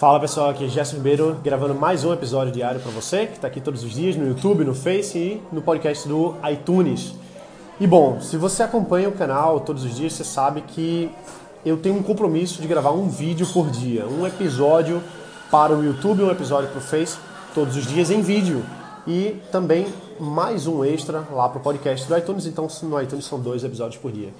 Fala pessoal, aqui é Gerson Ribeiro gravando mais um episódio diário para você que está aqui todos os dias no YouTube, no Face e no podcast do iTunes. E bom, se você acompanha o canal todos os dias, você sabe que eu tenho um compromisso de gravar um vídeo por dia, um episódio para o YouTube, um episódio para o Face, todos os dias em vídeo. E também mais um extra lá para o podcast do iTunes, então no iTunes são dois episódios por dia.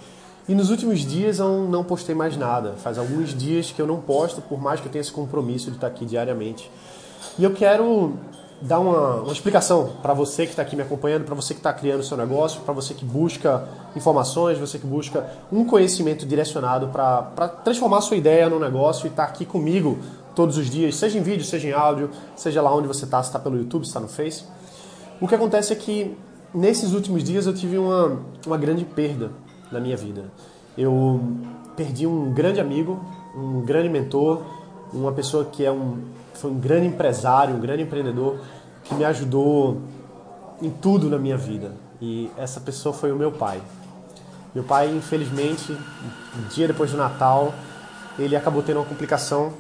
E nos últimos dias eu não postei mais nada. Faz alguns dias que eu não posto, por mais que eu tenha esse compromisso de estar aqui diariamente. E eu quero dar uma, uma explicação para você que está aqui me acompanhando, para você que está criando seu negócio, para você que busca informações, você que busca um conhecimento direcionado para transformar sua ideia no negócio e estar tá aqui comigo todos os dias, seja em vídeo, seja em áudio, seja lá onde você está, se está pelo YouTube, se está no Face. O que acontece é que nesses últimos dias eu tive uma, uma grande perda na minha vida. Eu perdi um grande amigo, um grande mentor, uma pessoa que é um, foi um grande empresário, um grande empreendedor que me ajudou em tudo na minha vida. E essa pessoa foi o meu pai. Meu pai, infelizmente, um dia depois do Natal, ele acabou tendo uma complicação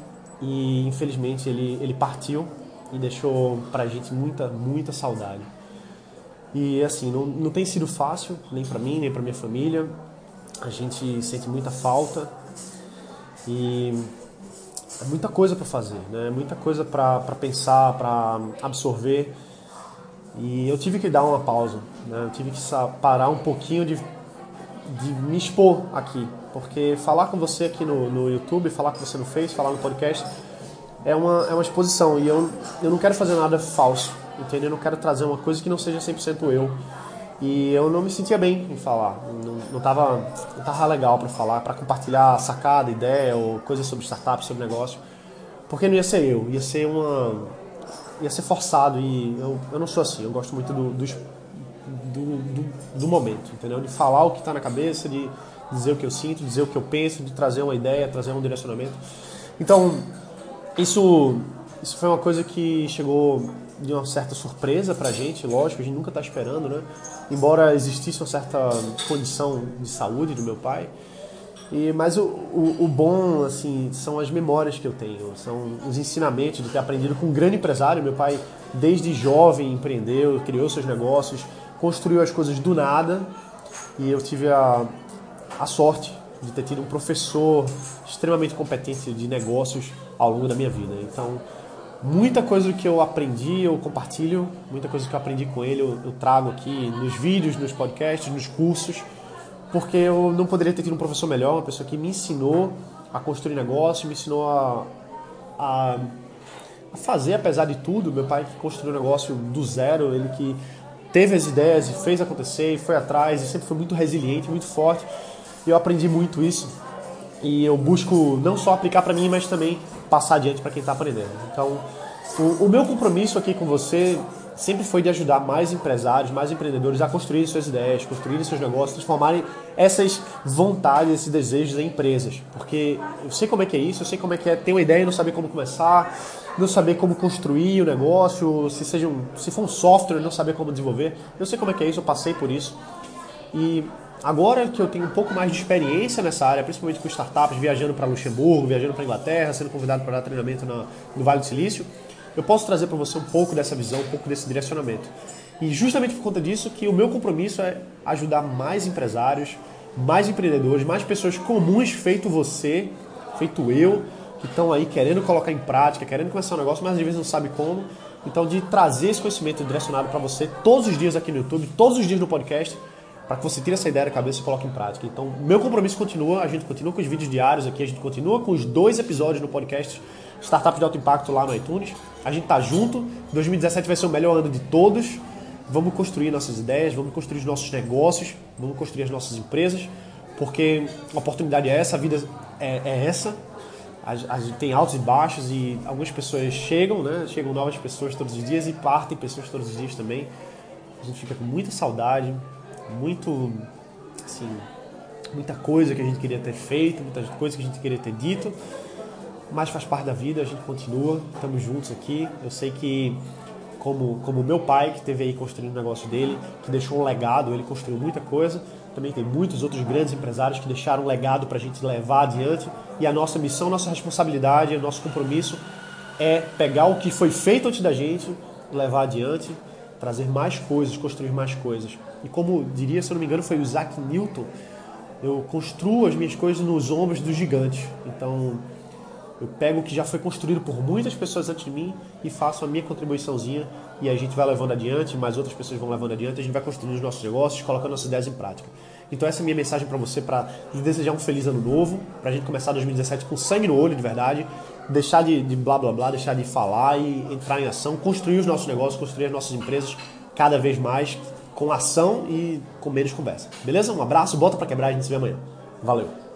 e infelizmente ele, ele partiu e deixou pra gente muita, muita saudade. E assim, não, não tem sido fácil, nem para mim, nem para minha família. A gente sente muita falta e é muita coisa para fazer, né? Muita coisa para pensar, para absorver. E eu tive que dar uma pausa, né? Eu tive que parar um pouquinho de, de me expor aqui, porque falar com você aqui no, no YouTube, falar com você no Face, falar no podcast é uma, é uma exposição e eu, eu não quero fazer nada falso entendeu? Eu não quero trazer uma coisa que não seja 100% eu. E eu não me sentia bem em falar, não, não, tava, não tava legal para falar, para compartilhar sacada, ideia ou coisas sobre startup, sobre negócio, porque não ia ser eu, ia ser uma, ia ser forçado e eu, eu não sou assim, eu gosto muito do, do, do, do momento, entendeu? De falar o que está na cabeça, de dizer o que eu sinto, dizer o que eu penso, de trazer uma ideia, trazer um direcionamento. Então, isso, isso foi uma coisa que chegou de uma certa surpresa pra gente, lógico, a gente nunca tá esperando, né? Embora existisse uma certa condição de saúde do meu pai. E, mas o, o, o, bom, assim, são as memórias que eu tenho, são os ensinamentos de ter aprendido com um grande empresário. Meu pai, desde jovem, empreendeu, criou seus negócios, construiu as coisas do nada. E eu tive a, a sorte de ter tido um professor extremamente competente de negócios ao longo da minha vida. Então, Muita coisa que eu aprendi, eu compartilho, muita coisa que eu aprendi com ele, eu, eu, trago aqui nos vídeos, nos podcasts, nos cursos, porque eu não poderia ter tido um professor melhor, uma pessoa que me ensinou a construir negócio, me ensinou a, a, a fazer, apesar de tudo. Meu pai que construiu o negócio do zero, ele que teve as ideias e fez acontecer, e foi atrás, e sempre foi muito resiliente, muito forte. E eu aprendi muito isso. E eu busco não só aplicar para mim, mas também passar adiante para quem está aprendendo. Então, o, o, meu compromisso aqui com você sempre foi de ajudar mais empresários, mais empreendedores a construírem suas ideias, construírem seus negócios, transformarem essas vontades, esses desejos em empresas. Porque eu sei como é que é isso, eu sei como é que é ter uma ideia e não saber como começar, não saber como construir o negócio, se, seja um, se for um software, não saber como desenvolver. Eu sei como é que é isso, eu passei por isso. E Agora que eu tenho um pouco mais de experiência nessa área, principalmente com startups, viajando para Luxemburgo, viajando para Inglaterra, sendo convidado para dar treinamento no, no Vale do Silício, eu posso trazer para você um pouco dessa visão, um pouco desse direcionamento. E justamente por conta disso que o meu compromisso é ajudar mais empresários, mais empreendedores, mais pessoas comuns, feito você, feito eu, que estão aí querendo colocar em prática, querendo começar um negócio, mas às vezes não sabe como. Então, de trazer esse conhecimento direcionado para você todos os dias aqui no YouTube, todos os dias no podcast, para que você tire essa ideia da cabeça e coloque em prática. Então, meu compromisso continua, a gente continua com os vídeos diários aqui, a gente continua com os dois episódios no podcast Startup de Alto Impacto lá no iTunes. A gente tá junto, 2017 vai ser o melhor ano de todos. Vamos construir nossas ideias, vamos construir os nossos negócios, vamos construir as nossas empresas, porque a oportunidade é essa, a vida é, é essa. A, gente tem altos e baixos e algumas pessoas chegam, né? Chegam novas pessoas todos os dias e partem pessoas todos os dias também. A gente fica com muita saudade, muito, assim, muita coisa que a gente queria ter feito, muita coisa que a gente queria ter dito, mas faz parte da vida, a gente continua, estamos juntos aqui. Eu sei que como como meu pai que teve aí construindo o negócio dele, que deixou um legado, ele construiu muita coisa. Também tem muitos outros grandes empresários que deixaram um legado para a gente levar adiante. E a nossa missão, nossa responsabilidade, nosso compromisso é pegar o que foi feito antes da gente, levar adiante, trazer mais coisas, construir mais coisas. E como diria, se eu não me engano, foi o Isaac Newton, eu construo as minhas coisas nos ombros dos gigantes. Então, eu pego o que já foi construído por muitas pessoas antes de mim e faço a minha contribuiçãozinha e a gente vai levando adiante, mais outras pessoas vão levando adiante, a gente vai construindo os nossos negócios, colocando nossas ideias em prática. Então essa é a minha mensagem para você, para desejar um feliz ano novo, para a gente começar 2017 com sangue no olho de verdade, deixar de, de blá blá blá, deixar de falar e entrar em ação, construir os nossos negócios, construir as nossas empresas cada vez mais com ação e com menos conversa. Beleza? Um abraço, bota para quebrar, a gente se vê amanhã. Valeu!